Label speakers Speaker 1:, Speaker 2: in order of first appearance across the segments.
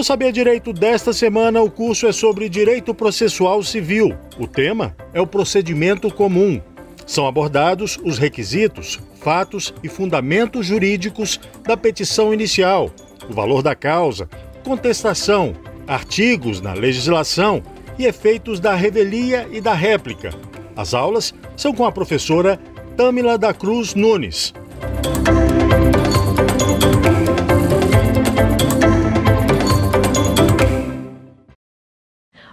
Speaker 1: No Saber Direito desta semana, o curso é sobre direito processual civil. O tema é o procedimento comum. São abordados os requisitos, fatos e fundamentos jurídicos da petição inicial, o valor da causa, contestação, artigos na legislação e efeitos da revelia e da réplica. As aulas são com a professora Tâmila da Cruz Nunes.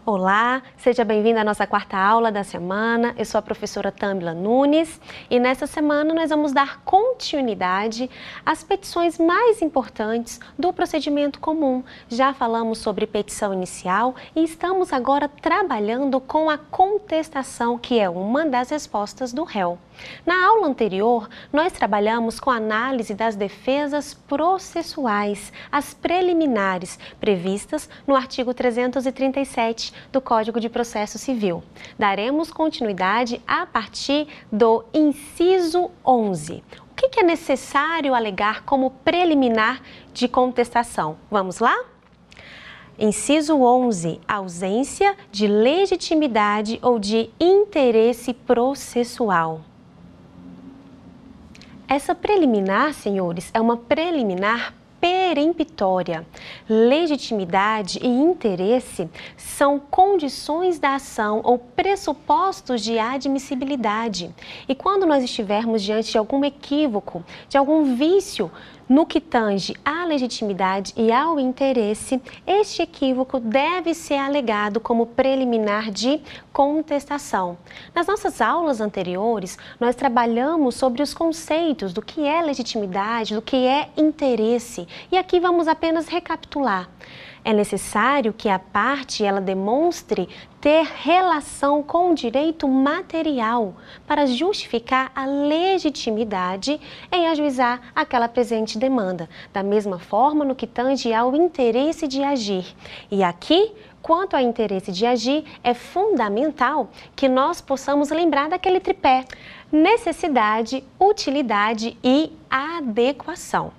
Speaker 2: Olá, seja bem-vindo à nossa quarta aula da semana. Eu sou a professora Tâmila Nunes e nessa semana nós vamos dar continuidade às petições mais importantes do procedimento comum. Já falamos sobre petição inicial e estamos agora trabalhando com a contestação, que é uma das respostas do réu. Na aula anterior, nós trabalhamos com a análise das defesas processuais, as preliminares, previstas no artigo 337 do Código de Processo Civil. Daremos continuidade a partir do inciso 11. O que é necessário alegar como preliminar de contestação? Vamos lá? Inciso 11. Ausência de legitimidade ou de interesse processual. Essa preliminar, senhores, é uma preliminar peremptória. Legitimidade e interesse são condições da ação ou pressupostos de admissibilidade. E quando nós estivermos diante de algum equívoco, de algum vício no que tange à legitimidade e ao interesse, este equívoco deve ser alegado como preliminar de contestação. Nas nossas aulas anteriores, nós trabalhamos sobre os conceitos do que é legitimidade, do que é interesse, e aqui vamos apenas recapitular é necessário que a parte ela demonstre ter relação com o direito material para justificar a legitimidade em ajuizar aquela presente demanda, da mesma forma no que tange ao interesse de agir. E aqui quanto ao interesse de agir, é fundamental que nós possamos lembrar daquele tripé: necessidade, utilidade e adequação.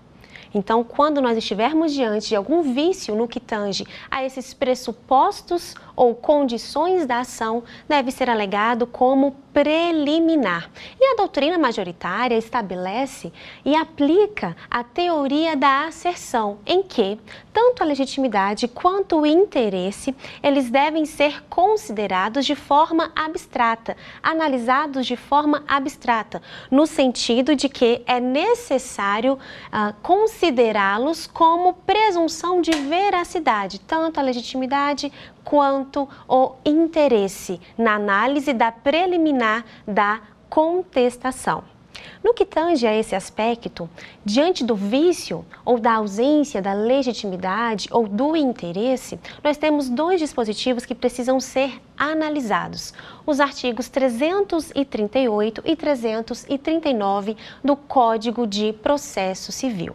Speaker 2: Então, quando nós estivermos diante de algum vício no que tange a esses pressupostos ou condições da ação, deve ser alegado como preliminar. E a doutrina majoritária estabelece e aplica a teoria da asserção, em que tanto a legitimidade quanto o interesse, eles devem ser considerados de forma abstrata, analisados de forma abstrata, no sentido de que é necessário uh, considerá-los como presunção de veracidade, tanto a legitimidade quanto o interesse na análise da preliminar da contestação. No que tange a esse aspecto, diante do vício ou da ausência da legitimidade ou do interesse, nós temos dois dispositivos que precisam ser analisados: os artigos 338 e 339 do Código de Processo Civil.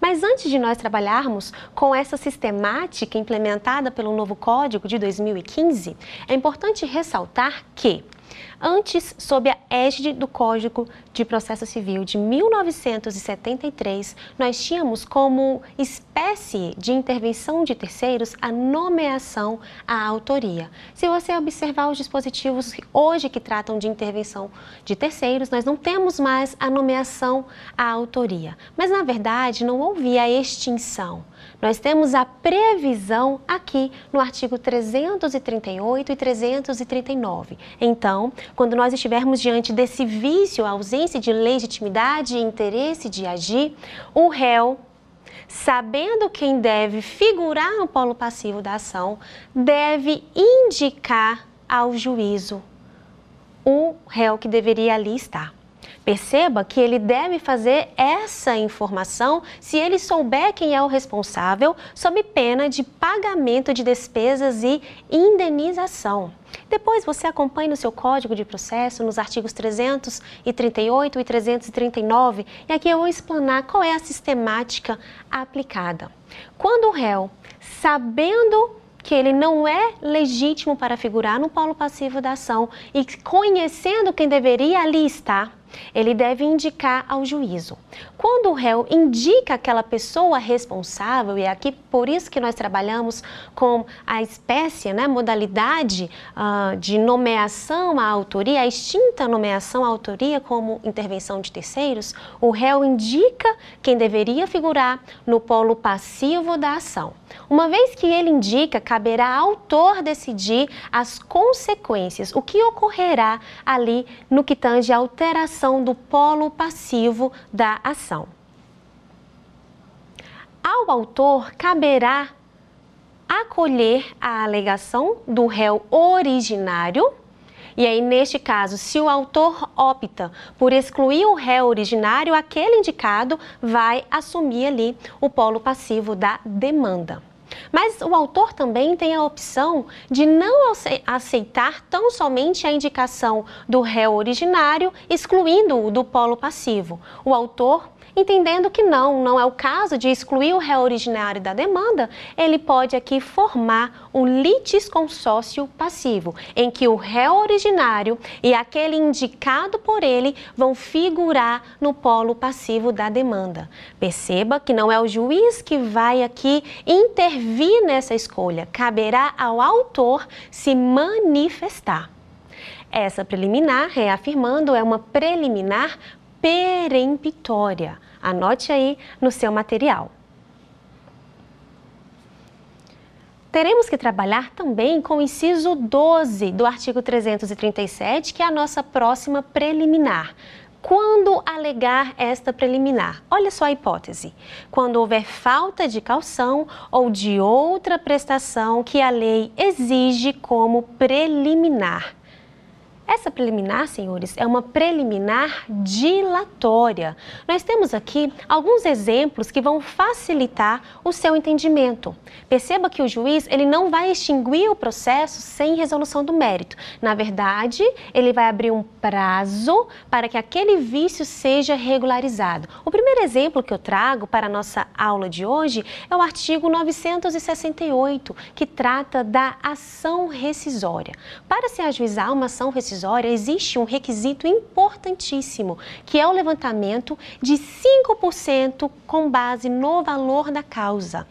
Speaker 2: Mas antes de nós trabalharmos com essa sistemática implementada pelo novo Código de 2015, é importante ressaltar que Antes, sob a égide do Código de Processo Civil de 1973, nós tínhamos como espécie de intervenção de terceiros a nomeação à autoria. Se você observar os dispositivos hoje que tratam de intervenção de terceiros, nós não temos mais a nomeação à autoria. Mas, na verdade, não houve a extinção. Nós temos a previsão aqui no artigo 338 e 339. Então, quando nós estivermos diante desse vício, ausência de legitimidade e interesse de agir, o réu sabendo quem deve figurar no polo passivo da ação, deve indicar ao juízo o réu que deveria ali estar. Perceba que ele deve fazer essa informação se ele souber quem é o responsável, sob pena de pagamento de despesas e indenização. Depois você acompanha no seu código de processo, nos artigos 338 e 339, e aqui eu vou explanar qual é a sistemática aplicada. Quando o réu, sabendo que ele não é legítimo para figurar no polo passivo da ação e conhecendo quem deveria ali estar, ele deve indicar ao juízo. Quando o réu indica aquela pessoa responsável, e é aqui por isso que nós trabalhamos com a espécie, né, modalidade uh, de nomeação à autoria, a extinta nomeação à autoria como intervenção de terceiros, o réu indica quem deveria figurar no polo passivo da ação. Uma vez que ele indica, caberá ao autor decidir as consequências, o que ocorrerá ali no que tange a alteração do polo passivo da ação. Ao autor caberá acolher a alegação do réu originário. E aí, neste caso, se o autor opta por excluir o réu originário, aquele indicado vai assumir ali o polo passivo da demanda. Mas o autor também tem a opção de não aceitar tão somente a indicação do réu originário, excluindo-o do polo passivo. O autor entendendo que não, não é o caso de excluir o réu originário da demanda, ele pode aqui formar um litisconsórcio passivo, em que o réu originário e aquele indicado por ele vão figurar no polo passivo da demanda. Perceba que não é o juiz que vai aqui intervir nessa escolha, caberá ao autor se manifestar. Essa preliminar, reafirmando, é uma preliminar peremptória. Anote aí no seu material. Teremos que trabalhar também com o inciso 12 do artigo 337, que é a nossa próxima preliminar. Quando alegar esta preliminar? Olha só a hipótese. Quando houver falta de calção ou de outra prestação que a lei exige como preliminar. Essa preliminar, senhores, é uma preliminar dilatória. Nós temos aqui alguns exemplos que vão facilitar o seu entendimento. Perceba que o juiz ele não vai extinguir o processo sem resolução do mérito. Na verdade, ele vai abrir um prazo para que aquele vício seja regularizado. O primeiro exemplo que eu trago para a nossa aula de hoje é o artigo 968, que trata da ação rescisória. Para se ajuizar uma ação rescisória, rescisória, existe um requisito importantíssimo, que é o levantamento de 5% com base no valor da causa.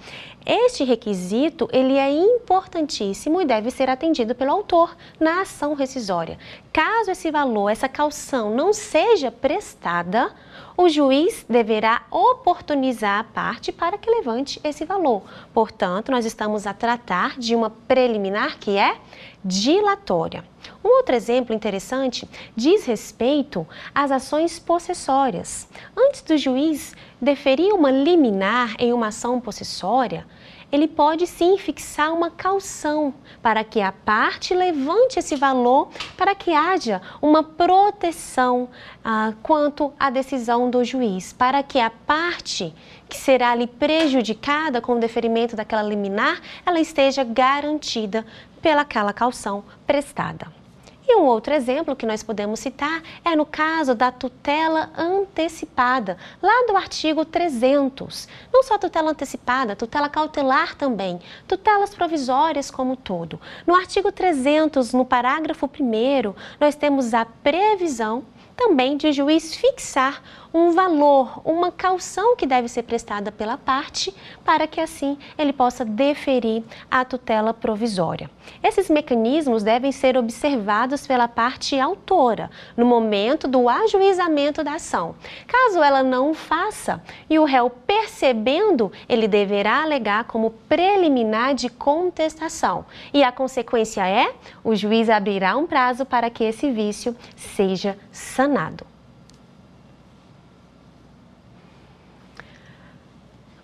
Speaker 2: Este requisito ele é importantíssimo e deve ser atendido pelo autor na ação rescisória. Caso esse valor, essa calção não seja prestada, o juiz deverá oportunizar a parte para que levante esse valor. Portanto, nós estamos a tratar de uma preliminar que é dilatória. Um outro exemplo interessante diz respeito às ações possessórias. Antes do juiz deferir uma liminar em uma ação possessória, ele pode sim fixar uma calção para que a parte levante esse valor para que haja uma proteção ah, quanto à decisão do juiz, para que a parte que será ali prejudicada com o deferimento daquela liminar, ela esteja garantida pelaquela calção prestada. E um outro exemplo que nós podemos citar é no caso da tutela antecipada, lá do artigo 300. Não só tutela antecipada, tutela cautelar também, tutelas provisórias como todo. No artigo 300, no parágrafo 1, nós temos a previsão também de juiz fixar um valor, uma calção que deve ser prestada pela parte para que assim ele possa deferir a tutela provisória. Esses mecanismos devem ser observados pela parte autora no momento do ajuizamento da ação. Caso ela não o faça e o réu percebendo, ele deverá alegar como preliminar de contestação. E a consequência é o juiz abrirá um prazo para que esse vício seja sanado.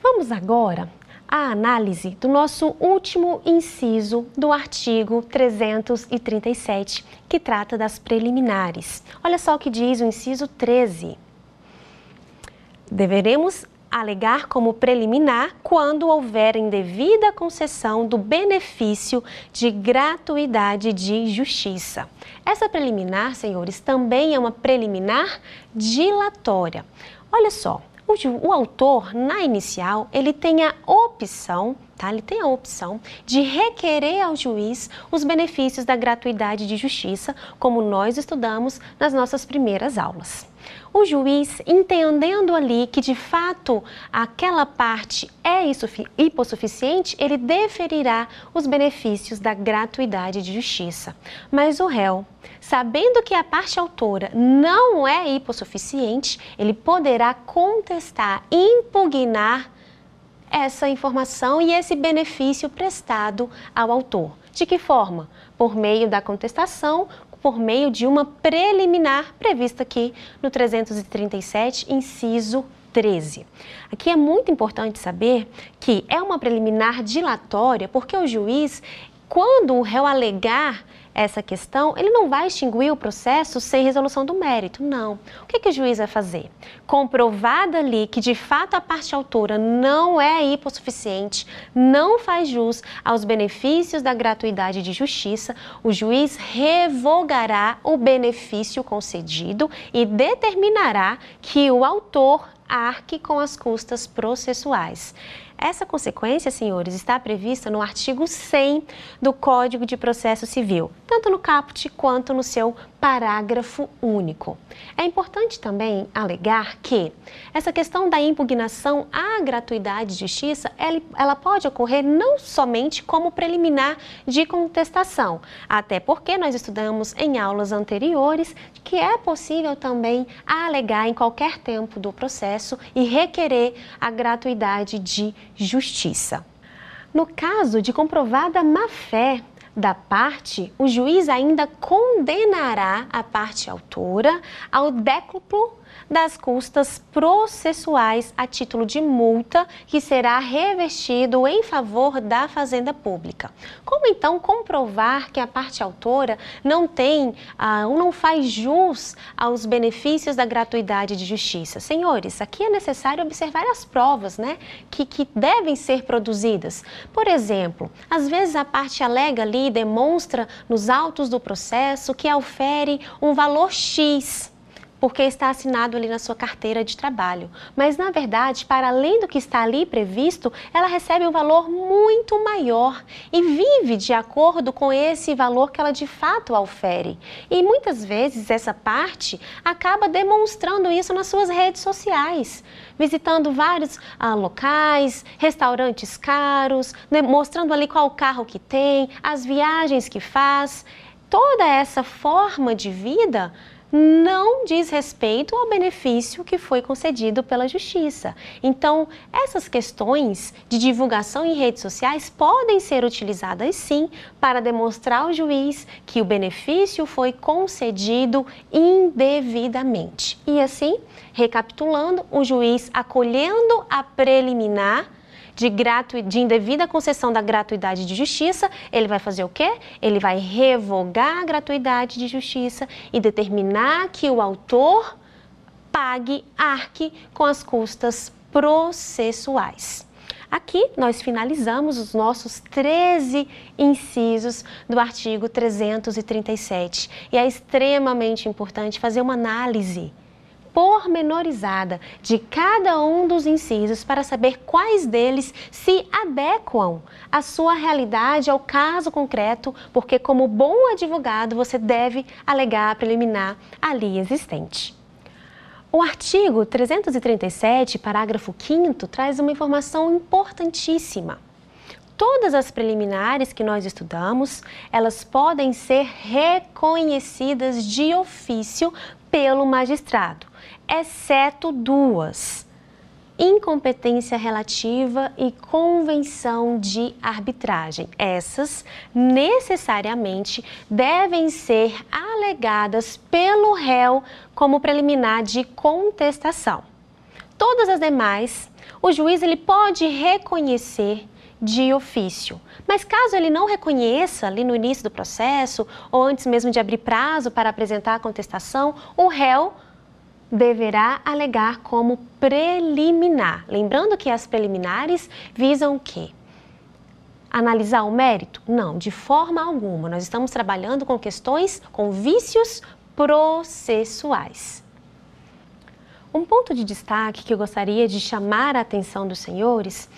Speaker 2: Vamos agora à análise do nosso último inciso do artigo 337, que trata das preliminares. Olha só o que diz o inciso 13. Deveremos alegar como preliminar quando houver indevida concessão do benefício de gratuidade de justiça. Essa preliminar, senhores, também é uma preliminar dilatória. Olha só, o, o autor, na inicial, ele tem a opção Tá? Ele tem a opção de requerer ao juiz os benefícios da gratuidade de justiça, como nós estudamos nas nossas primeiras aulas. O juiz, entendendo ali que de fato aquela parte é hipossuficiente, ele deferirá os benefícios da gratuidade de justiça. Mas o réu, sabendo que a parte autora não é hipossuficiente, ele poderá contestar, impugnar essa informação e esse benefício prestado ao autor. De que forma? Por meio da contestação, por meio de uma preliminar prevista aqui no 337, inciso 13. Aqui é muito importante saber que é uma preliminar dilatória, porque o juiz, quando o réu alegar essa questão, ele não vai extinguir o processo sem resolução do mérito, não. O que, que o juiz vai fazer? Comprovada ali que de fato a parte autora não é hipossuficiente, não faz jus aos benefícios da gratuidade de justiça, o juiz revogará o benefício concedido e determinará que o autor arque com as custas processuais. Essa consequência, senhores, está prevista no artigo 100 do Código de Processo Civil, tanto no caput quanto no seu parágrafo único. É importante também alegar que essa questão da impugnação à gratuidade de justiça, ela, pode ocorrer não somente como preliminar de contestação, até porque nós estudamos em aulas anteriores que é possível também alegar em qualquer tempo do processo e requerer a gratuidade de justiça. No caso de comprovada má-fé, da parte, o juiz ainda condenará a parte autora ao décuplo das custas processuais a título de multa que será revestido em favor da Fazenda Pública. Como então comprovar que a parte autora não tem ah, ou não faz jus aos benefícios da gratuidade de justiça? Senhores, aqui é necessário observar as provas né, que, que devem ser produzidas. Por exemplo, às vezes a parte alega ali, demonstra nos autos do processo que aufere um valor X porque está assinado ali na sua carteira de trabalho. Mas, na verdade, para além do que está ali previsto, ela recebe um valor muito maior e vive de acordo com esse valor que ela de fato ofere. E muitas vezes essa parte acaba demonstrando isso nas suas redes sociais, visitando vários ah, locais, restaurantes caros, né, mostrando ali qual carro que tem, as viagens que faz. Toda essa forma de vida não diz respeito ao benefício que foi concedido pela Justiça. Então, essas questões de divulgação em redes sociais podem ser utilizadas sim para demonstrar ao juiz que o benefício foi concedido indevidamente. E assim, recapitulando, o juiz acolhendo a preliminar de, gratu... de indevida concessão da gratuidade de justiça, ele vai fazer o quê? Ele vai revogar a gratuidade de justiça e determinar que o autor pague, arque com as custas processuais. Aqui nós finalizamos os nossos 13 incisos do artigo 337 e é extremamente importante fazer uma análise pormenorizada de cada um dos incisos para saber quais deles se adequam à sua realidade, ao caso concreto, porque, como bom advogado, você deve alegar a preliminar ali existente. O artigo 337, parágrafo 5, traz uma informação importantíssima. Todas as preliminares que nós estudamos, elas podem ser reconhecidas de ofício pelo magistrado exceto duas: incompetência relativa e convenção de arbitragem. Essas necessariamente devem ser alegadas pelo réu como preliminar de contestação. Todas as demais, o juiz ele pode reconhecer de ofício. Mas caso ele não reconheça ali no início do processo ou antes mesmo de abrir prazo para apresentar a contestação, o réu deverá alegar como preliminar. Lembrando que as preliminares visam o quê? Analisar o mérito? Não, de forma alguma. Nós estamos trabalhando com questões, com vícios processuais. Um ponto de destaque que eu gostaria de chamar a atenção dos senhores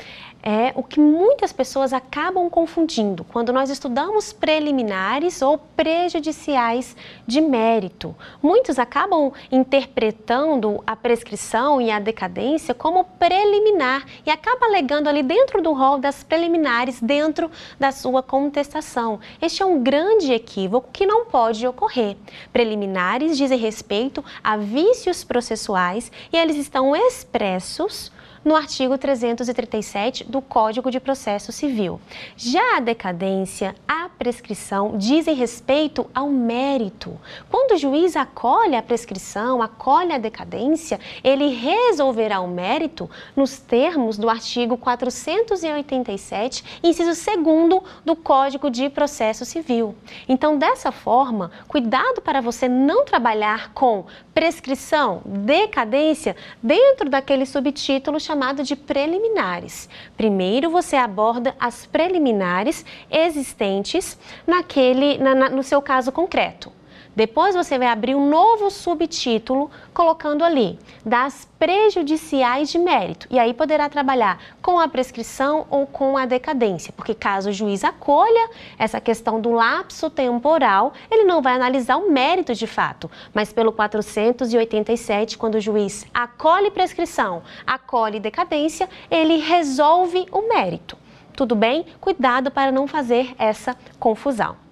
Speaker 2: é o que muitas pessoas acabam confundindo quando nós estudamos preliminares ou prejudiciais de mérito. Muitos acabam interpretando a prescrição e a decadência como preliminar e acaba alegando ali dentro do rol das preliminares, dentro da sua contestação. Este é um grande equívoco que não pode ocorrer. Preliminares dizem respeito a vícios processuais e eles estão expressos no artigo 337 do Código de Processo Civil. Já a decadência, a prescrição dizem respeito ao mérito. Quando o juiz acolhe a prescrição, acolhe a decadência, ele resolverá o mérito nos termos do artigo 487, inciso 2 do Código de Processo Civil. Então, dessa forma, cuidado para você não trabalhar com prescrição, decadência dentro daquele subtítulo chamado de preliminares. Primeiro você aborda as preliminares existentes naquele, na, na, no seu caso concreto. Depois você vai abrir um novo subtítulo colocando ali das prejudiciais de mérito. E aí poderá trabalhar com a prescrição ou com a decadência, porque caso o juiz acolha essa questão do lapso temporal, ele não vai analisar o mérito de fato, mas pelo 487, quando o juiz acolhe prescrição, acolhe decadência, ele resolve o mérito. Tudo bem? Cuidado para não fazer essa confusão.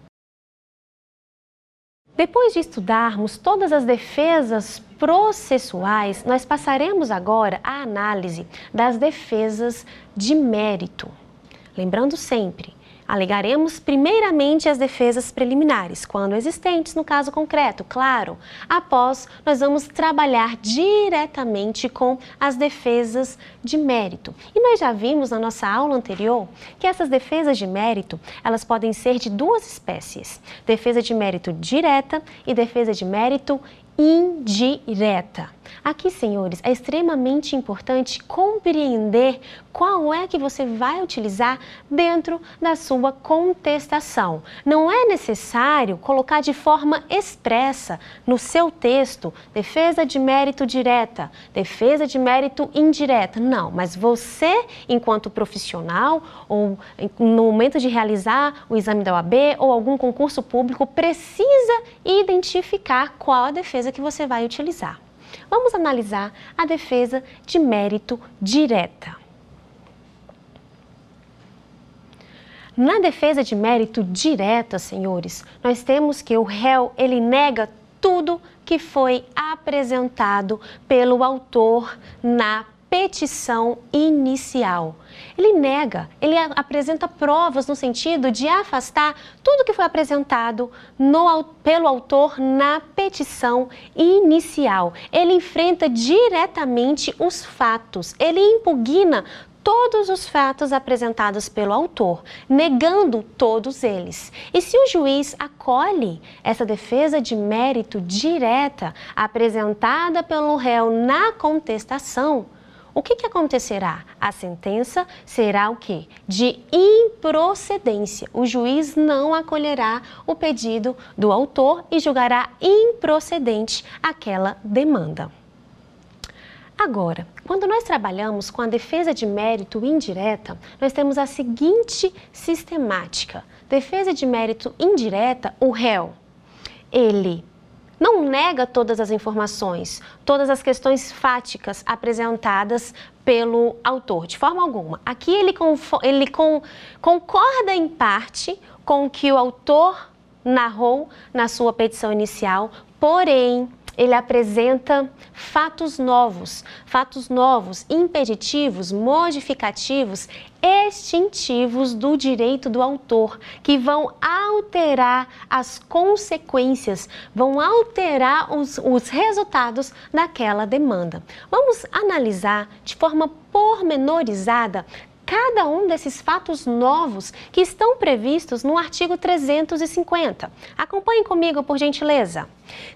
Speaker 2: Depois de estudarmos todas as defesas processuais, nós passaremos agora à análise das defesas de mérito. Lembrando sempre, Alegaremos primeiramente as defesas preliminares, quando existentes no caso concreto, claro. Após, nós vamos trabalhar diretamente com as defesas de mérito. E nós já vimos na nossa aula anterior que essas defesas de mérito, elas podem ser de duas espécies: defesa de mérito direta e defesa de mérito indireta. Aqui, senhores, é extremamente importante compreender qual é que você vai utilizar dentro da sua contestação. Não é necessário colocar de forma expressa no seu texto defesa de mérito direta, defesa de mérito indireta. Não, mas você, enquanto profissional ou no momento de realizar o exame da OAB ou algum concurso público, precisa identificar qual a defesa que você vai utilizar. Vamos analisar a defesa de mérito direta. Na defesa de mérito direta, senhores, nós temos que o réu ele nega tudo que foi apresentado pelo autor na petição inicial. Ele nega, ele apresenta provas no sentido de afastar tudo que foi apresentado no, pelo autor na petição inicial. Ele enfrenta diretamente os fatos, ele impugna todos os fatos apresentados pelo autor, negando todos eles. E se o juiz acolhe essa defesa de mérito direta apresentada pelo réu na contestação, o que, que acontecerá? A sentença será o quê? De improcedência. O juiz não acolherá o pedido do autor e julgará improcedente aquela demanda. Agora, quando nós trabalhamos com a defesa de mérito indireta, nós temos a seguinte sistemática: defesa de mérito indireta, o réu, ele não nega todas as informações, todas as questões fáticas apresentadas pelo autor, de forma alguma. Aqui ele, ele concorda em parte com o que o autor narrou na sua petição inicial, porém ele apresenta fatos novos, fatos novos, impeditivos, modificativos, extintivos do direito do autor, que vão alterar as consequências, vão alterar os, os resultados daquela demanda. Vamos analisar de forma pormenorizada cada um desses fatos novos que estão previstos no artigo 350. Acompanhe comigo, por gentileza.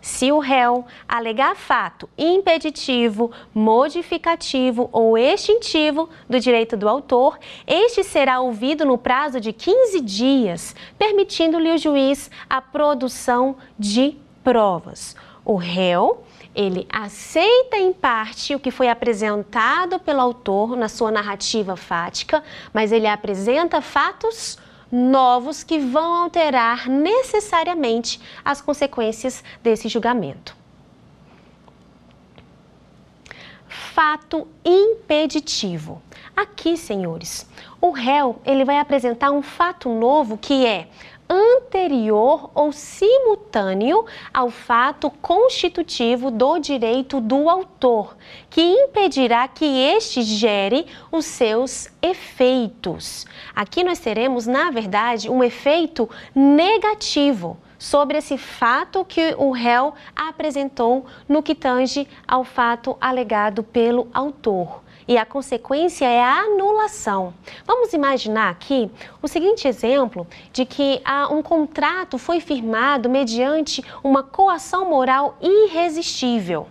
Speaker 2: Se o réu alegar fato impeditivo, modificativo ou extintivo do direito do autor, este será ouvido no prazo de 15 dias, permitindo-lhe o juiz a produção de provas. O réu ele aceita em parte o que foi apresentado pelo autor na sua narrativa fática, mas ele apresenta fatos novos que vão alterar necessariamente as consequências desse julgamento. Fato impeditivo. Aqui, senhores, o réu ele vai apresentar um fato novo que é anterior ou simultâneo ao fato constitutivo do direito do autor, que impedirá que este gere os seus efeitos. Aqui nós teremos, na verdade, um efeito negativo sobre esse fato que o réu apresentou no que tange ao fato alegado pelo autor e a consequência é a anulação. Vamos imaginar aqui o seguinte exemplo de que um contrato foi firmado mediante uma coação moral irresistível.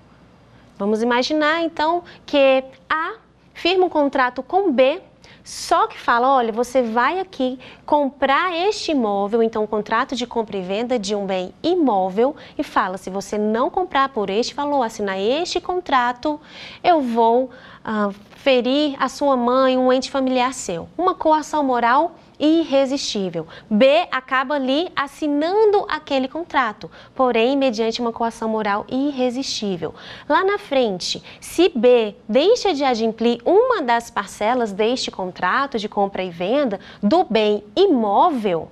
Speaker 2: Vamos imaginar então que A firma um contrato com B só que fala, olha, você vai aqui comprar este imóvel, então um contrato de compra e venda de um bem imóvel e fala, se você não comprar por este valor, assinar este contrato, eu vou uh, ferir a sua mãe, um ente familiar seu. Uma coação moral irresistível. B acaba ali assinando aquele contrato, porém mediante uma coação moral irresistível. Lá na frente, se B deixa de adimplir uma das parcelas deste contrato de compra e venda do bem imóvel,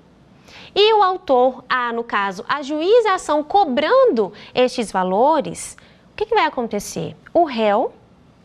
Speaker 2: e o autor, A, no caso, ajuiza a ação cobrando estes valores, o que, que vai acontecer? O réu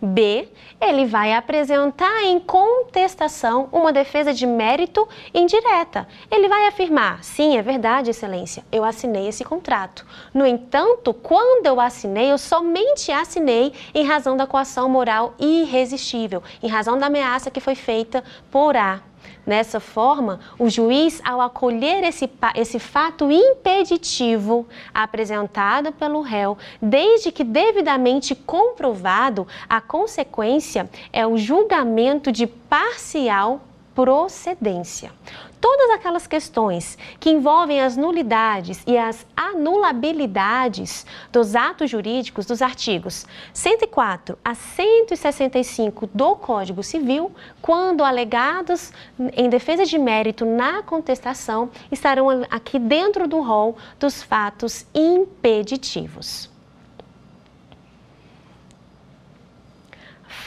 Speaker 2: B, ele vai apresentar em contestação uma defesa de mérito indireta. Ele vai afirmar: sim, é verdade, Excelência, eu assinei esse contrato. No entanto, quando eu assinei, eu somente assinei em razão da coação moral irresistível, em razão da ameaça que foi feita por A. Nessa forma, o juiz, ao acolher esse, esse fato impeditivo apresentado pelo réu, desde que devidamente comprovado, a consequência é o julgamento de parcial procedência todas aquelas questões que envolvem as nulidades e as anulabilidades dos atos jurídicos dos artigos 104 a 165 do Código Civil, quando alegados em defesa de mérito na contestação, estarão aqui dentro do rol dos fatos impeditivos.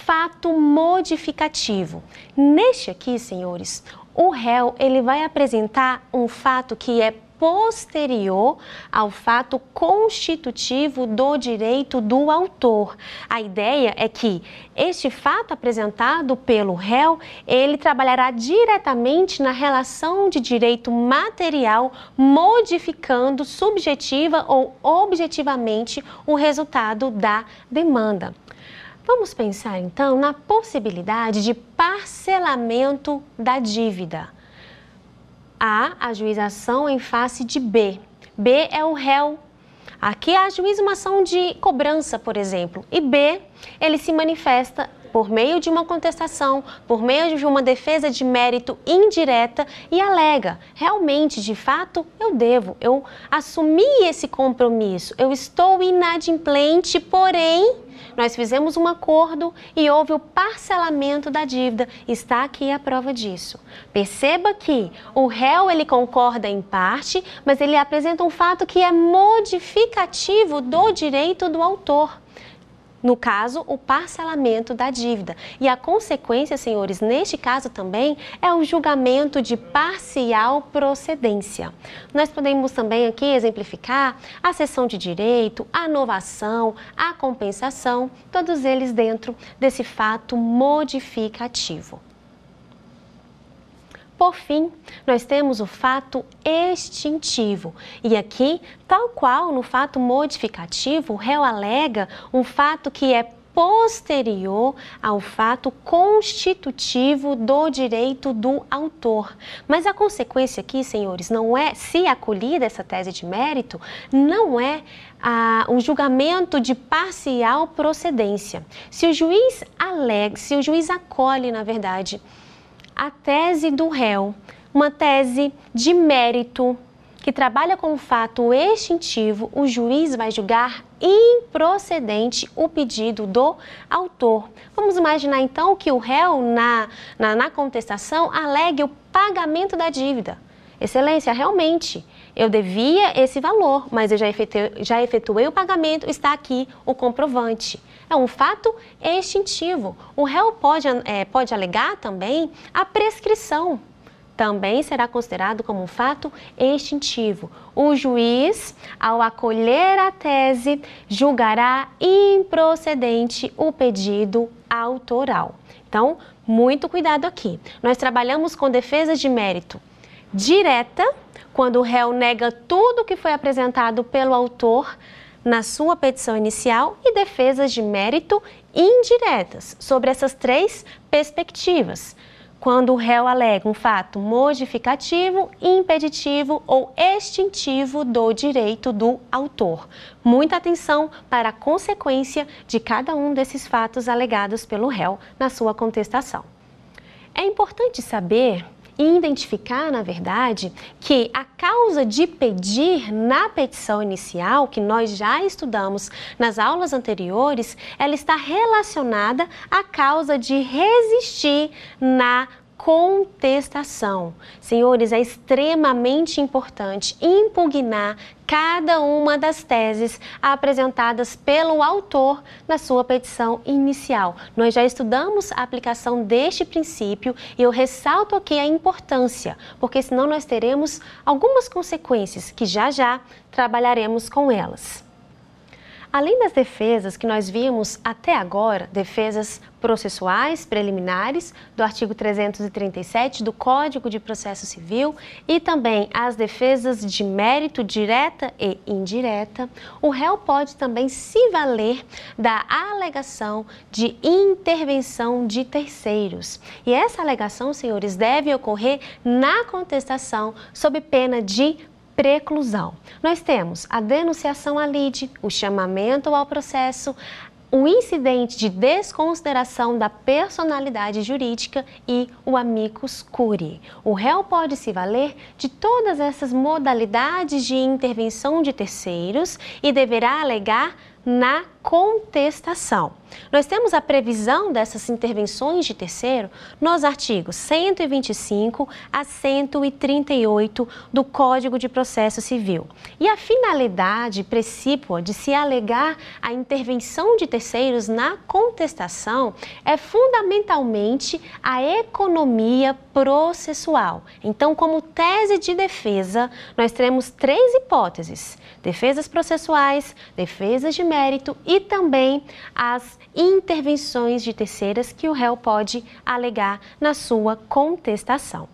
Speaker 2: fato modificativo. Neste aqui, senhores, o réu ele vai apresentar um fato que é posterior ao fato constitutivo do direito do autor. A ideia é que este fato apresentado pelo réu, ele trabalhará diretamente na relação de direito material, modificando subjetiva ou objetivamente o resultado da demanda. Vamos pensar então na possibilidade de parcelamento da dívida. A ajuização em face de B. B é o réu. Aqui ajuiza uma ação de cobrança, por exemplo, e B, ele se manifesta por meio de uma contestação, por meio de uma defesa de mérito indireta e alega: realmente, de fato, eu devo, eu assumi esse compromisso, eu estou inadimplente, porém nós fizemos um acordo e houve o parcelamento da dívida. Está aqui a prova disso. Perceba que o réu ele concorda em parte, mas ele apresenta um fato que é modificativo do direito do autor no caso, o parcelamento da dívida. E a consequência, senhores, neste caso também, é o julgamento de parcial procedência. Nós podemos também aqui exemplificar a cessão de direito, a inovação, a compensação, todos eles dentro desse fato modificativo. Por fim, nós temos o fato extintivo. E aqui, tal qual no fato modificativo, o réu alega um fato que é posterior ao fato constitutivo do direito do autor. Mas a consequência aqui, senhores, não é, se acolhida essa tese de mérito, não é ah, um julgamento de parcial procedência. Se o juiz alega, se o juiz acolhe, na verdade, a tese do réu, uma tese de mérito que trabalha com o fato extintivo, o juiz vai julgar improcedente o pedido do autor. Vamos imaginar então que o réu, na, na, na contestação, alegue o pagamento da dívida. Excelência, realmente, eu devia esse valor, mas eu já efetuei, já efetuei o pagamento, está aqui o comprovante. É um fato extintivo. O réu pode, é, pode alegar também a prescrição. Também será considerado como um fato extintivo. O juiz, ao acolher a tese, julgará improcedente o pedido autoral. Então, muito cuidado aqui. Nós trabalhamos com defesa de mérito direta, quando o réu nega tudo que foi apresentado pelo autor na sua petição inicial, e defesas de mérito indiretas, sobre essas três perspectivas. Quando o réu alega um fato modificativo, impeditivo ou extintivo do direito do autor. Muita atenção para a consequência de cada um desses fatos alegados pelo réu na sua contestação. É importante saber e identificar, na verdade, que a causa de pedir na petição inicial, que nós já estudamos nas aulas anteriores, ela está relacionada à causa de resistir na contestação. Senhores, é extremamente importante impugnar cada uma das teses apresentadas pelo autor na sua petição inicial. Nós já estudamos a aplicação deste princípio e eu ressalto aqui a importância, porque senão nós teremos algumas consequências que já já trabalharemos com elas. Além das defesas que nós vimos até agora, defesas processuais preliminares do artigo 337 do Código de Processo Civil e também as defesas de mérito direta e indireta, o réu pode também se valer da alegação de intervenção de terceiros. E essa alegação, senhores, deve ocorrer na contestação sob pena de preclusão. Nós temos a denunciação à lide, o chamamento ao processo, o incidente de desconsideração da personalidade jurídica e o amicus curiae. O réu pode se valer de todas essas modalidades de intervenção de terceiros e deverá alegar na contestação. Nós temos a previsão dessas intervenções de terceiro nos artigos 125 a 138 do Código de Processo Civil. E a finalidade precípua de se alegar a intervenção de terceiros na contestação é fundamentalmente a economia processual. Então, como tese de defesa, nós temos três hipóteses: defesas processuais, defesas de mérito e também as intervenções de terceiras que o réu pode alegar na sua contestação.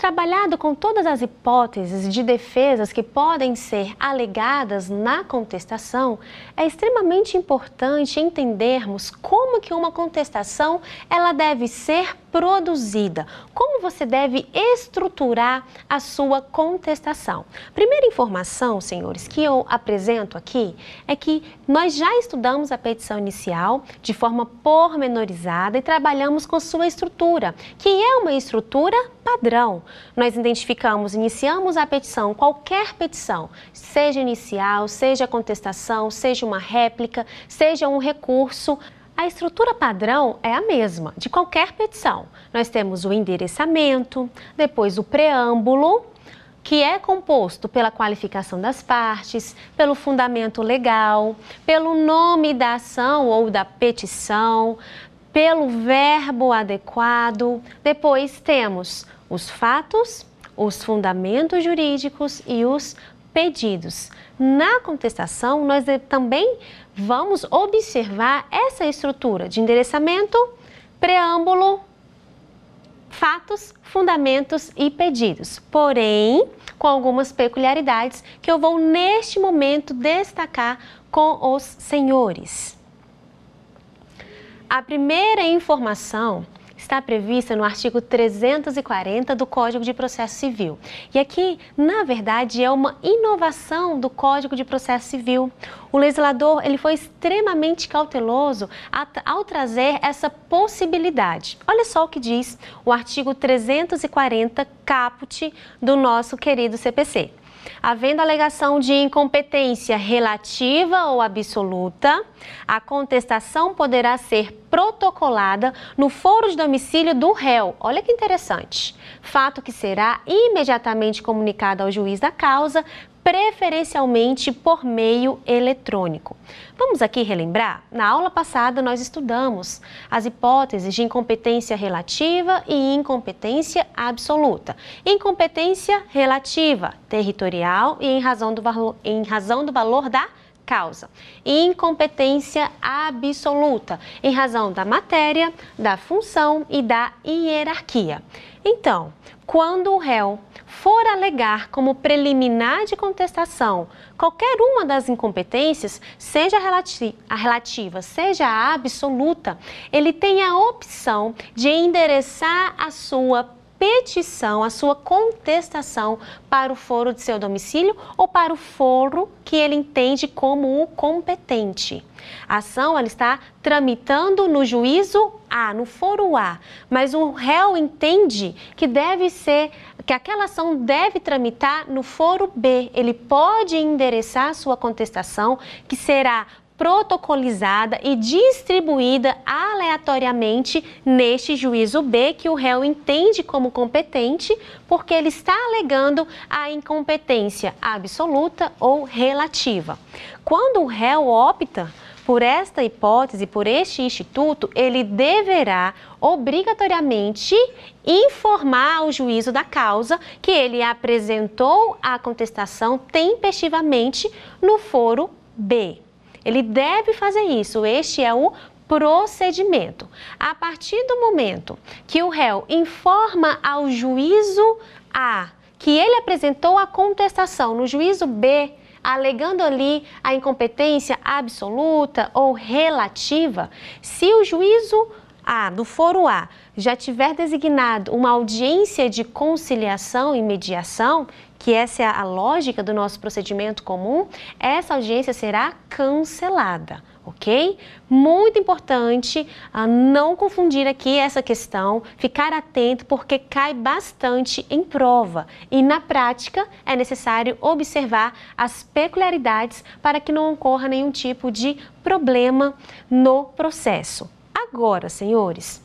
Speaker 2: Trabalhado com todas as hipóteses de defesas que podem ser alegadas na contestação, é extremamente importante entendermos como que uma contestação ela deve ser produzida, como você deve estruturar a sua contestação. Primeira informação, senhores, que eu apresento aqui é que nós já estudamos a petição inicial de forma pormenorizada e trabalhamos com sua estrutura, que é uma estrutura padrão. Nós identificamos, iniciamos a petição, qualquer petição, seja inicial, seja contestação, seja uma réplica, seja um recurso. A estrutura padrão é a mesma de qualquer petição. Nós temos o endereçamento, depois o preâmbulo, que é composto pela qualificação das partes, pelo fundamento legal, pelo nome da ação ou da petição, pelo verbo adequado. Depois temos os fatos, os fundamentos jurídicos e os pedidos. Na contestação, nós também vamos observar essa estrutura de endereçamento, preâmbulo, fatos, fundamentos e pedidos. Porém, com algumas peculiaridades que eu vou neste momento destacar com os senhores. A primeira informação está prevista no artigo 340 do Código de Processo Civil. E aqui, na verdade, é uma inovação do Código de Processo Civil. O legislador ele foi extremamente cauteloso ao trazer essa possibilidade. Olha só o que diz o artigo 340 caput do nosso querido CPC. Havendo alegação de incompetência relativa ou absoluta, a contestação poderá ser protocolada no foro de domicílio do réu. Olha que interessante. Fato que será imediatamente comunicado ao juiz da causa, preferencialmente por meio eletrônico. Vamos aqui relembrar? Na aula passada nós estudamos as hipóteses de incompetência relativa e incompetência absoluta. Incompetência relativa, territorial e em razão do valor, em razão do valor da causa. Incompetência absoluta, em razão da matéria, da função e da hierarquia. Então, quando o réu for alegar como preliminar de contestação qualquer uma das incompetências, seja a relativa, seja a absoluta, ele tem a opção de endereçar a sua petição, a sua contestação para o foro de seu domicílio ou para o foro que ele entende como o competente. A ação ela está tramitando no juízo A, no foro A, mas o réu entende que deve ser que aquela ação deve tramitar no foro B. Ele pode endereçar sua contestação, que será protocolizada e distribuída aleatoriamente neste juízo B que o réu entende como competente, porque ele está alegando a incompetência absoluta ou relativa. Quando o réu opta por esta hipótese, por este instituto, ele deverá obrigatoriamente informar ao juízo da causa que ele apresentou a contestação tempestivamente no foro B. Ele deve fazer isso. Este é o procedimento. A partir do momento que o réu informa ao juízo A que ele apresentou a contestação no juízo B, alegando ali a incompetência absoluta ou relativa, se o juízo A, do foro A, já tiver designado uma audiência de conciliação e mediação, que essa é a lógica do nosso procedimento comum, essa audiência será cancelada, ok? Muito importante a não confundir aqui essa questão, ficar atento porque cai bastante em prova e na prática é necessário observar as peculiaridades para que não ocorra nenhum tipo de problema no processo. Agora, senhores,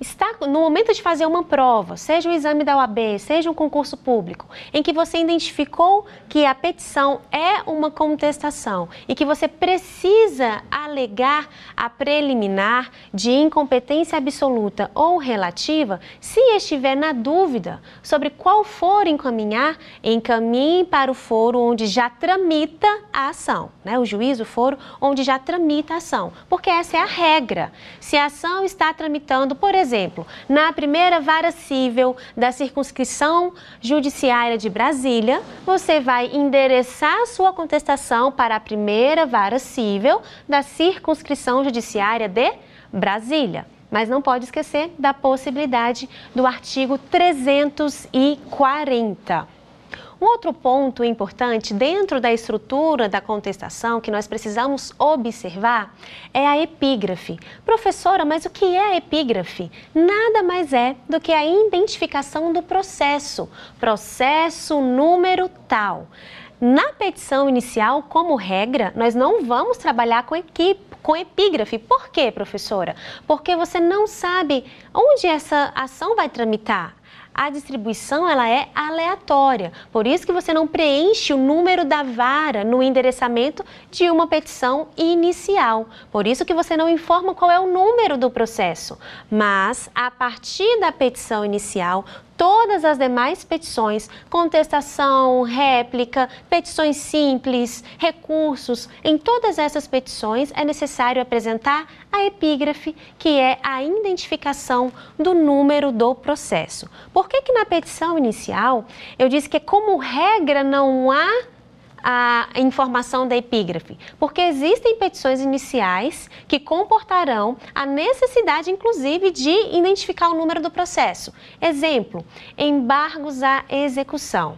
Speaker 2: está no momento de fazer uma prova, seja o exame da OAB, seja um concurso público, em que você identificou que a petição é uma contestação e que você precisa alegar a preliminar de incompetência absoluta ou relativa, se estiver na dúvida sobre qual for encaminhar, encaminhe para o foro onde já tramita a ação, né? o juízo foro onde já tramita a ação, porque essa é a regra. Se a ação está tramitando, por exemplo, exemplo, na primeira vara civil da circunscrição judiciária de Brasília, você vai endereçar sua contestação para a primeira vara civil da circunscrição judiciária de Brasília. Mas não pode esquecer da possibilidade do artigo 340. Um outro ponto importante dentro da estrutura da contestação que nós precisamos observar é a epígrafe. Professora, mas o que é a epígrafe? Nada mais é do que a identificação do processo. Processo número tal. Na petição inicial, como regra, nós não vamos trabalhar com equipe, com epígrafe. Por quê, professora? Porque você não sabe onde essa ação vai tramitar a distribuição ela é aleatória. Por isso que você não preenche o número da vara no endereçamento de uma petição inicial. Por isso que você não informa qual é o número do processo. Mas a partir da petição inicial, todas as demais petições, contestação, réplica, petições simples, recursos, em todas essas petições é necessário apresentar a epígrafe, que é a identificação do número do processo. Por que que na petição inicial eu disse que como regra não há a informação da epígrafe? Porque existem petições iniciais que comportarão a necessidade, inclusive, de identificar o número do processo. Exemplo: embargos à execução.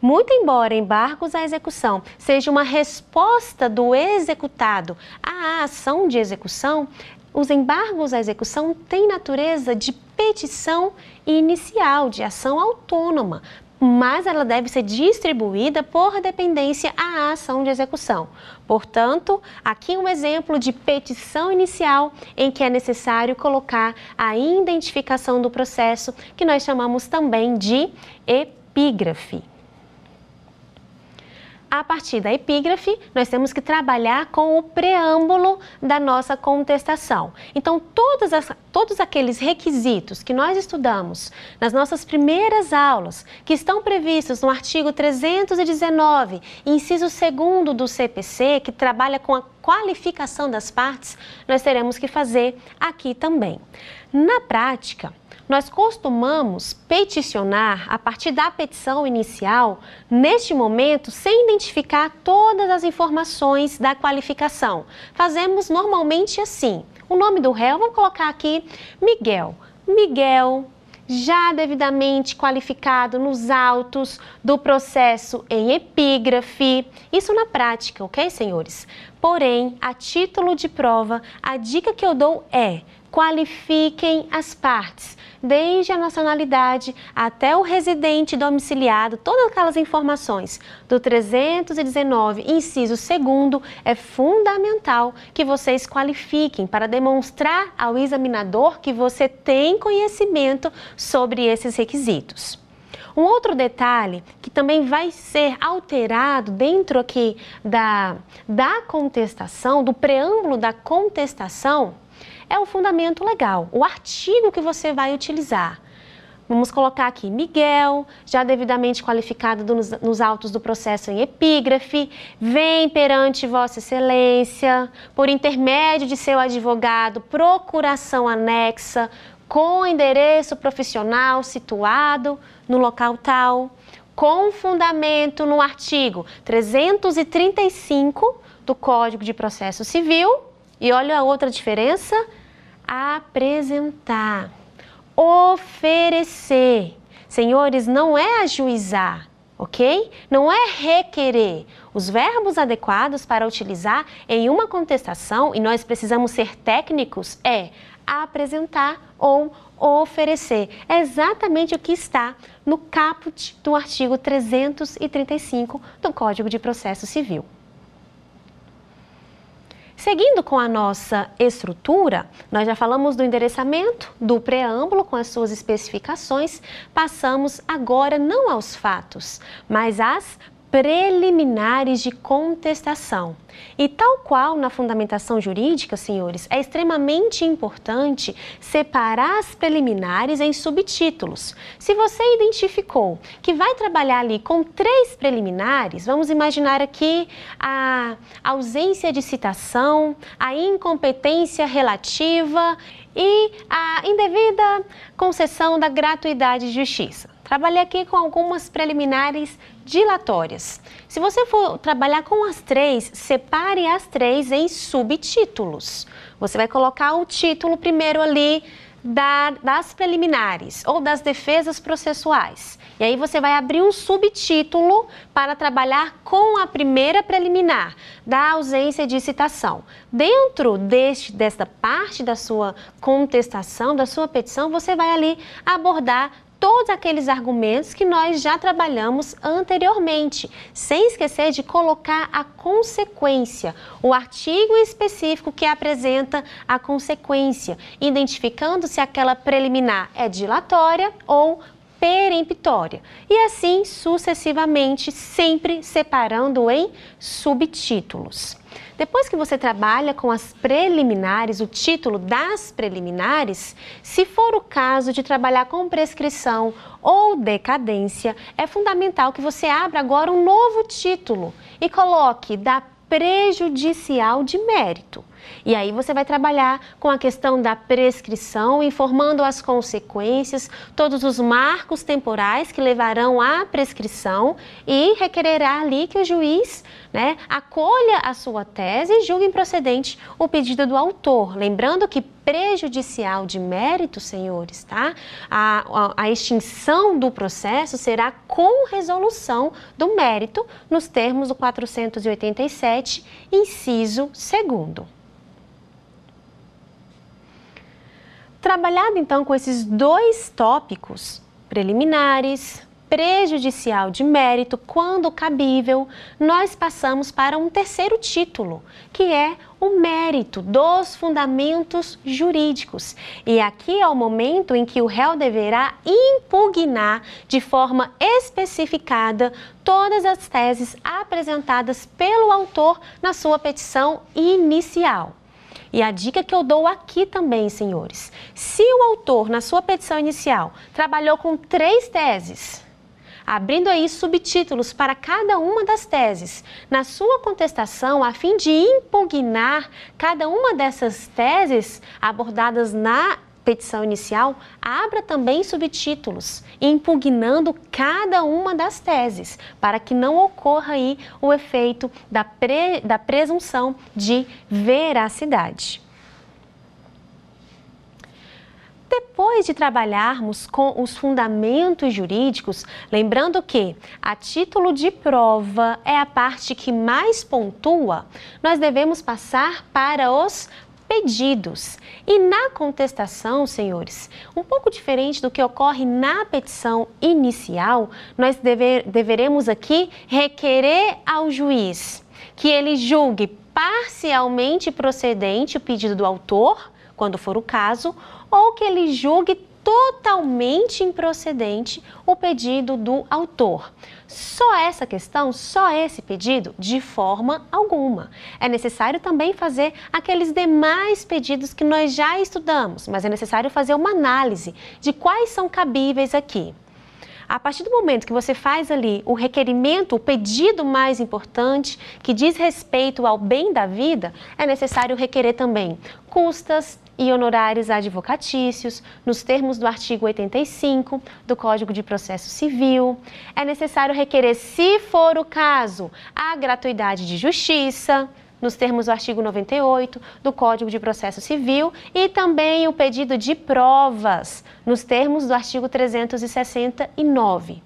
Speaker 2: Muito embora embargos à execução seja uma resposta do executado à ação de execução, os embargos à execução têm natureza de petição inicial, de ação autônoma, mas ela deve ser distribuída por dependência à ação de execução. Portanto, aqui um exemplo de petição inicial em que é necessário colocar a identificação do processo, que nós chamamos também de epígrafe a partir da epígrafe, nós temos que trabalhar com o preâmbulo da nossa contestação. Então, as, todos aqueles requisitos que nós estudamos nas nossas primeiras aulas, que estão previstos no artigo 319, inciso 2 do CPC, que trabalha com a qualificação das partes, nós teremos que fazer aqui também. Na prática, nós costumamos peticionar a partir da petição inicial, neste momento, sem identificar todas as informações da qualificação. Fazemos normalmente assim: o nome do réu, vamos colocar aqui Miguel. Miguel, já devidamente qualificado nos autos do processo em epígrafe. Isso na prática, ok, senhores? Porém, a título de prova, a dica que eu dou é qualifiquem as partes desde a nacionalidade até o residente domiciliado, todas aquelas informações do 319, inciso 2, é fundamental que vocês qualifiquem para demonstrar ao examinador que você tem conhecimento sobre esses requisitos. Um outro detalhe que também vai ser alterado dentro aqui da, da contestação, do preâmbulo da contestação, é o fundamento legal, o artigo que você vai utilizar. Vamos colocar aqui Miguel, já devidamente qualificado nos, nos, autos do processo em epígrafe, vem perante Vossa Excelência, por intermédio de seu advogado, procuração anexa, com endereço profissional situado no local tal, com fundamento no artigo 335 do Código de Processo Civil. E olha a outra diferença apresentar, oferecer. Senhores, não é ajuizar, ok? Não é requerer. Os verbos adequados para utilizar em uma contestação, e nós precisamos ser técnicos, é apresentar ou oferecer. É exatamente o que está no caput do artigo 335 do Código de Processo Civil. Seguindo com a nossa estrutura, nós já falamos do endereçamento, do preâmbulo com as suas especificações, passamos agora não aos fatos, mas às preliminares de contestação. E tal qual na fundamentação jurídica, senhores, é extremamente importante separar as preliminares em subtítulos. Se você identificou que vai trabalhar ali com três preliminares, vamos imaginar aqui a ausência de citação, a incompetência relativa e a indevida concessão da gratuidade de justiça. Trabalhei aqui com algumas preliminares dilatórias. Se você for trabalhar com as três, separe as três em subtítulos. Você vai colocar o título primeiro ali da, das preliminares ou das defesas processuais. E aí você vai abrir um subtítulo para trabalhar com a primeira preliminar da ausência de citação. Dentro deste, desta parte da sua contestação, da sua petição, você vai ali abordar todos aqueles argumentos que nós já trabalhamos anteriormente, sem esquecer de colocar a consequência, o artigo específico que apresenta a consequência, identificando se aquela preliminar é dilatória ou peremptória. E assim sucessivamente, sempre separando em subtítulos. Depois que você trabalha com as preliminares, o título das preliminares, se for o caso de trabalhar com prescrição ou decadência, é fundamental que você abra agora um novo título e coloque da prejudicial de mérito. E aí você vai trabalhar com a questão da prescrição, informando as consequências, todos os marcos temporais que levarão à prescrição e requererá ali que o juiz né, acolha a sua tese e julgue improcedente o pedido do autor. Lembrando que prejudicial de mérito, senhores, tá? A, a, a extinção do processo será com resolução do mérito nos termos do 487, inciso 2. Trabalhado então com esses dois tópicos, preliminares, prejudicial de mérito, quando cabível, nós passamos para um terceiro título, que é o mérito dos fundamentos jurídicos. E aqui é o momento em que o réu deverá impugnar de forma especificada todas as teses apresentadas pelo autor na sua petição inicial. E a dica que eu dou aqui também, senhores: se o autor, na sua petição inicial, trabalhou com três teses, abrindo aí subtítulos para cada uma das teses. Na sua contestação, a fim de impugnar cada uma dessas teses abordadas na petição inicial, abra também subtítulos, impugnando cada uma das teses, para que não ocorra aí o efeito da, pre, da presunção de veracidade. Depois de trabalharmos com os fundamentos jurídicos, lembrando que a título de prova é a parte que mais pontua, nós devemos passar para os pedidos. E na contestação, senhores, um pouco diferente do que ocorre na petição inicial, nós deve, deveremos aqui requerer ao juiz que ele julgue parcialmente procedente o pedido do autor, quando for o caso, ou que ele julgue totalmente improcedente o pedido do autor. Só essa questão, só esse pedido, de forma alguma. É necessário também fazer aqueles demais pedidos que nós já estudamos, mas é necessário fazer uma análise de quais são cabíveis aqui. A partir do momento que você faz ali o requerimento, o pedido mais importante, que diz respeito ao bem da vida, é necessário requerer também custas, e honorários advocatícios, nos termos do artigo 85 do Código de Processo Civil. É necessário requerer, se for o caso, a gratuidade de justiça, nos termos do artigo 98 do Código de Processo Civil e também o pedido de provas, nos termos do artigo 369.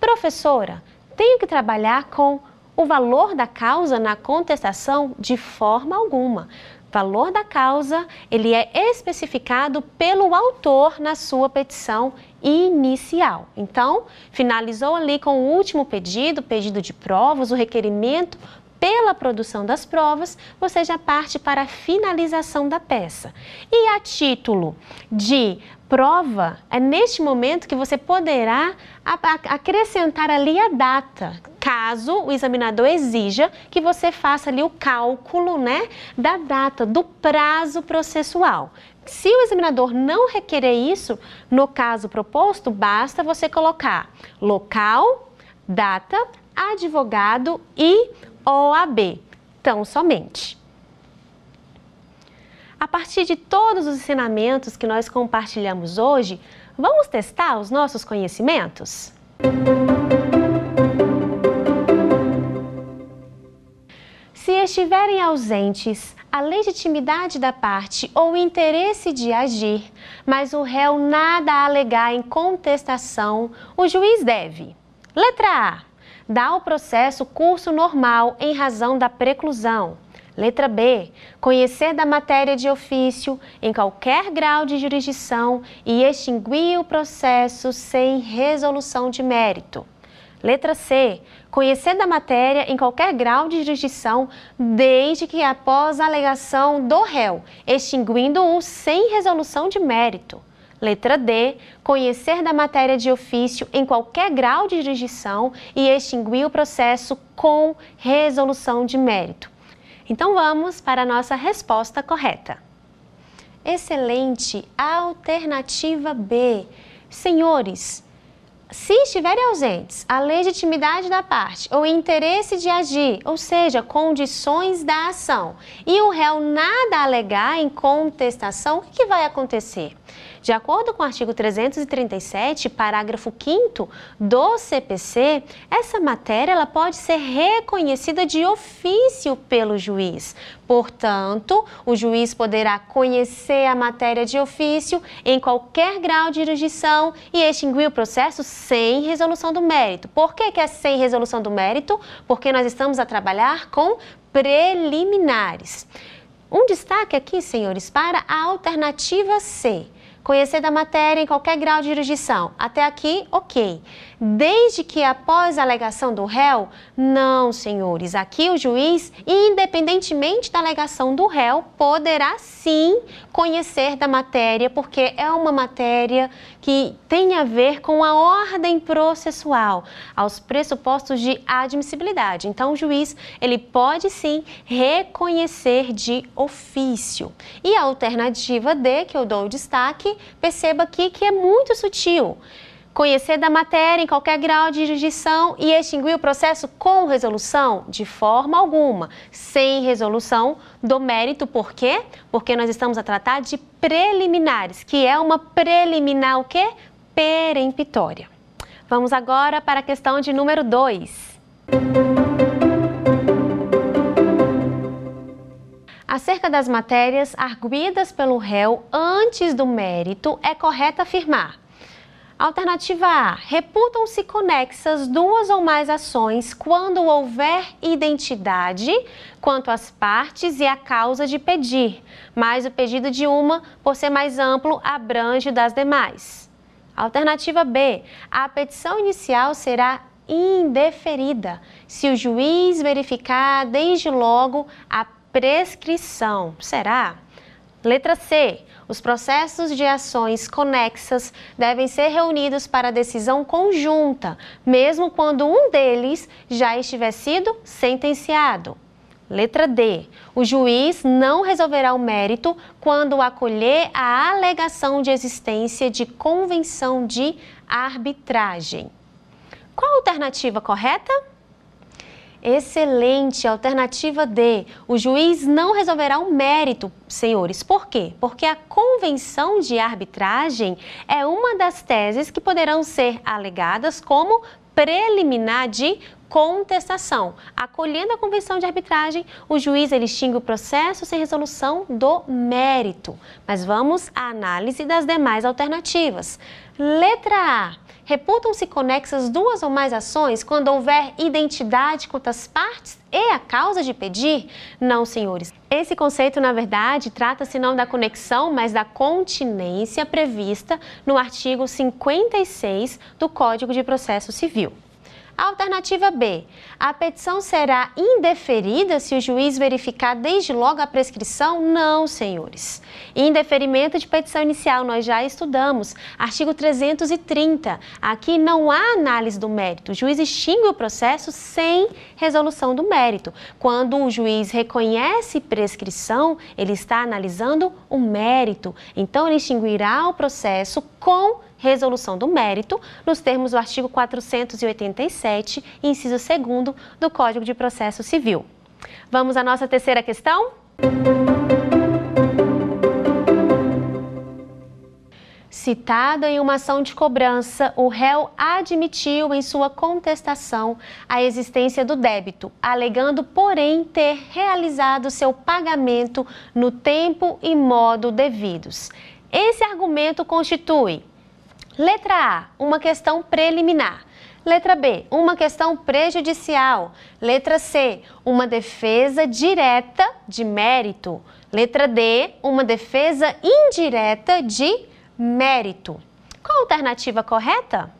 Speaker 2: Professora, tenho que trabalhar com o valor da causa na contestação de forma alguma valor da causa, ele é especificado pelo autor na sua petição inicial. Então, finalizou ali com o último pedido, pedido de provas, o requerimento pela produção das provas, você já parte para a finalização da peça. E a título de prova, é neste momento que você poderá acrescentar ali a data, caso o examinador exija que você faça ali o cálculo, né, da data, do prazo processual. Se o examinador não requerer isso, no caso proposto, basta você colocar local, data, advogado e OAB. Então, somente. A partir de todos os ensinamentos que nós compartilhamos hoje, vamos testar os nossos conhecimentos? Se estiverem ausentes a legitimidade da parte ou o interesse de agir, mas o réu nada alegar em contestação, o juiz deve: letra A. Dar ao processo curso normal em razão da preclusão. Letra B. Conhecer da matéria de ofício em qualquer grau de jurisdição e extinguir o processo sem resolução de mérito. Letra C. Conhecer da matéria em qualquer grau de jurisdição, desde que após a alegação do réu, extinguindo-o sem resolução de mérito. Letra D. Conhecer da matéria de ofício em qualquer grau de jurisdição e extinguir o processo com resolução de mérito. Então vamos para a nossa resposta correta. Excelente! Alternativa B. Senhores, se estiverem ausentes a legitimidade da parte ou interesse de agir, ou seja, condições da ação, e o réu nada alegar em contestação, o que vai acontecer? De acordo com o artigo 337, parágrafo 5 do CPC, essa matéria ela pode ser reconhecida de ofício pelo juiz. Portanto, o juiz poderá conhecer a matéria de ofício em qualquer grau de jurisdição e extinguir o processo sem resolução do mérito. Por que, que é sem resolução do mérito? Porque nós estamos a trabalhar com preliminares. Um destaque aqui, senhores, para a alternativa C Conhecer da matéria em qualquer grau de jurisdição. Até aqui, ok. Desde que após a alegação do réu, não, senhores. Aqui o juiz, independentemente da alegação do réu, poderá sim conhecer da matéria, porque é uma matéria que tem a ver com a ordem processual, aos pressupostos de admissibilidade. Então, o juiz, ele pode sim reconhecer de ofício. E a alternativa D, que eu dou destaque, perceba aqui que é muito sutil conhecer da matéria em qualquer grau de jurisdição e extinguir o processo com resolução? De forma alguma, sem resolução do mérito. Por quê? Porque nós estamos a tratar de preliminares, que é uma preliminar o quê? Peremptória. Vamos agora para a questão de número 2. Acerca das matérias arguídas pelo réu antes do mérito, é correto afirmar Alternativa A: reputam-se conexas duas ou mais ações quando houver identidade quanto às partes e a causa de pedir, mas o pedido de uma, por ser mais amplo, abrange das demais. Alternativa B: a petição inicial será indeferida se o juiz verificar desde logo a prescrição. Será? Letra C. Os processos de ações conexas devem ser reunidos para decisão conjunta, mesmo quando um deles já estiver sido sentenciado. Letra D. O juiz não resolverá o mérito quando acolher a alegação de existência de convenção de arbitragem. Qual a alternativa correta? Excelente, alternativa D. O juiz não resolverá o mérito, senhores. Por quê? Porque a convenção de arbitragem é uma das teses que poderão ser alegadas como preliminar de contestação. Acolhendo a convenção de arbitragem, o juiz ele extingue o processo sem resolução do mérito. Mas vamos à análise das demais alternativas. Letra A reputam-se conexas duas ou mais ações quando houver identidade quanto às partes e a causa de pedir? Não, senhores. Esse conceito, na verdade, trata-se não da conexão, mas da continência prevista no artigo 56 do Código de Processo Civil. Alternativa B. A petição será indeferida se o juiz verificar desde logo a prescrição? Não, senhores. Indeferimento de petição inicial, nós já estudamos. Artigo 330. Aqui não há análise do mérito. O juiz extingue o processo sem resolução do mérito. Quando o juiz reconhece prescrição, ele está analisando o mérito. Então, ele extinguirá o processo com resolução do mérito, nos termos do artigo 487, inciso 2 do Código de Processo Civil. Vamos à nossa terceira questão? Citado em uma ação de cobrança, o réu admitiu em sua contestação a existência do débito, alegando, porém, ter realizado seu pagamento no tempo e modo devidos. Esse argumento constitui Letra A, uma questão preliminar. Letra B, uma questão prejudicial. Letra C, uma defesa direta de mérito. Letra D, uma defesa indireta de mérito. Qual a alternativa correta?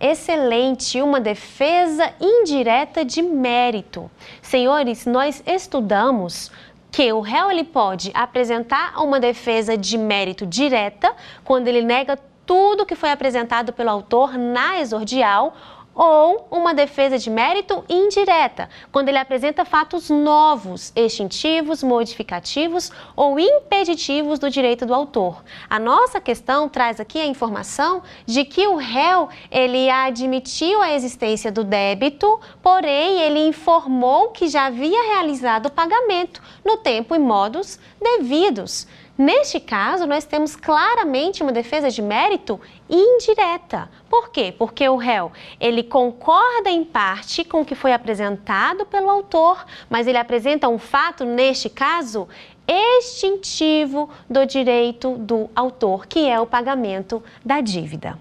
Speaker 2: Excelente, uma defesa indireta de mérito. Senhores, nós estudamos que o réu ele pode apresentar uma defesa de mérito direta quando ele nega tudo que foi apresentado pelo autor na exordial ou uma defesa de mérito indireta, quando ele apresenta fatos novos, extintivos, modificativos ou impeditivos do direito do autor. A nossa questão traz aqui a informação de que o réu ele admitiu a existência do débito, porém ele informou que já havia realizado o pagamento no tempo e modos devidos. Neste caso, nós temos claramente uma defesa de mérito indireta. Por quê? Porque o réu, ele concorda em parte com o que foi apresentado pelo autor, mas ele apresenta um fato, neste caso, extintivo do direito do autor, que é o pagamento da dívida.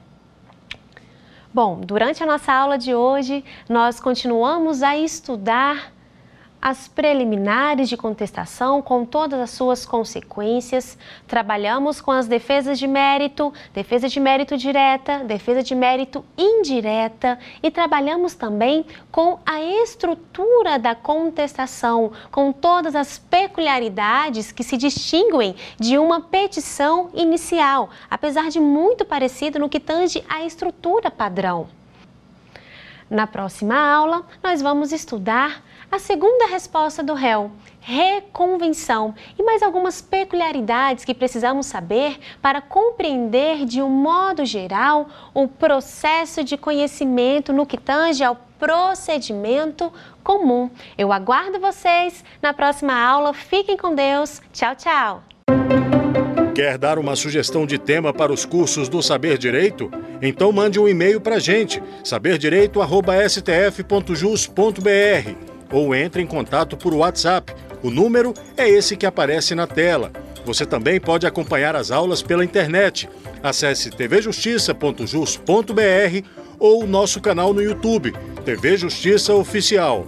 Speaker 2: Bom, durante a nossa aula de hoje, nós continuamos a estudar as preliminares de contestação com todas as suas consequências. Trabalhamos com as defesas de mérito, defesa de mérito direta, defesa de mérito indireta e trabalhamos também com a estrutura da contestação, com todas as peculiaridades que se distinguem de uma petição inicial, apesar de muito parecido no que tange à estrutura padrão. Na próxima aula, nós vamos estudar a segunda resposta do réu, reconvenção, e mais algumas peculiaridades que precisamos saber para compreender de um modo geral o processo de conhecimento no que tange ao procedimento comum. Eu aguardo vocês na próxima aula. Fiquem com Deus. Tchau, tchau.
Speaker 1: Quer dar uma sugestão de tema para os cursos do Saber Direito? Então mande um e-mail para a gente, saberdireito.stf.jus.br ou entre em contato por WhatsApp. O número é esse que aparece na tela. Você também pode acompanhar as aulas pela internet. Acesse tvjustiça.jus.br ou nosso canal no YouTube, TV Justiça Oficial.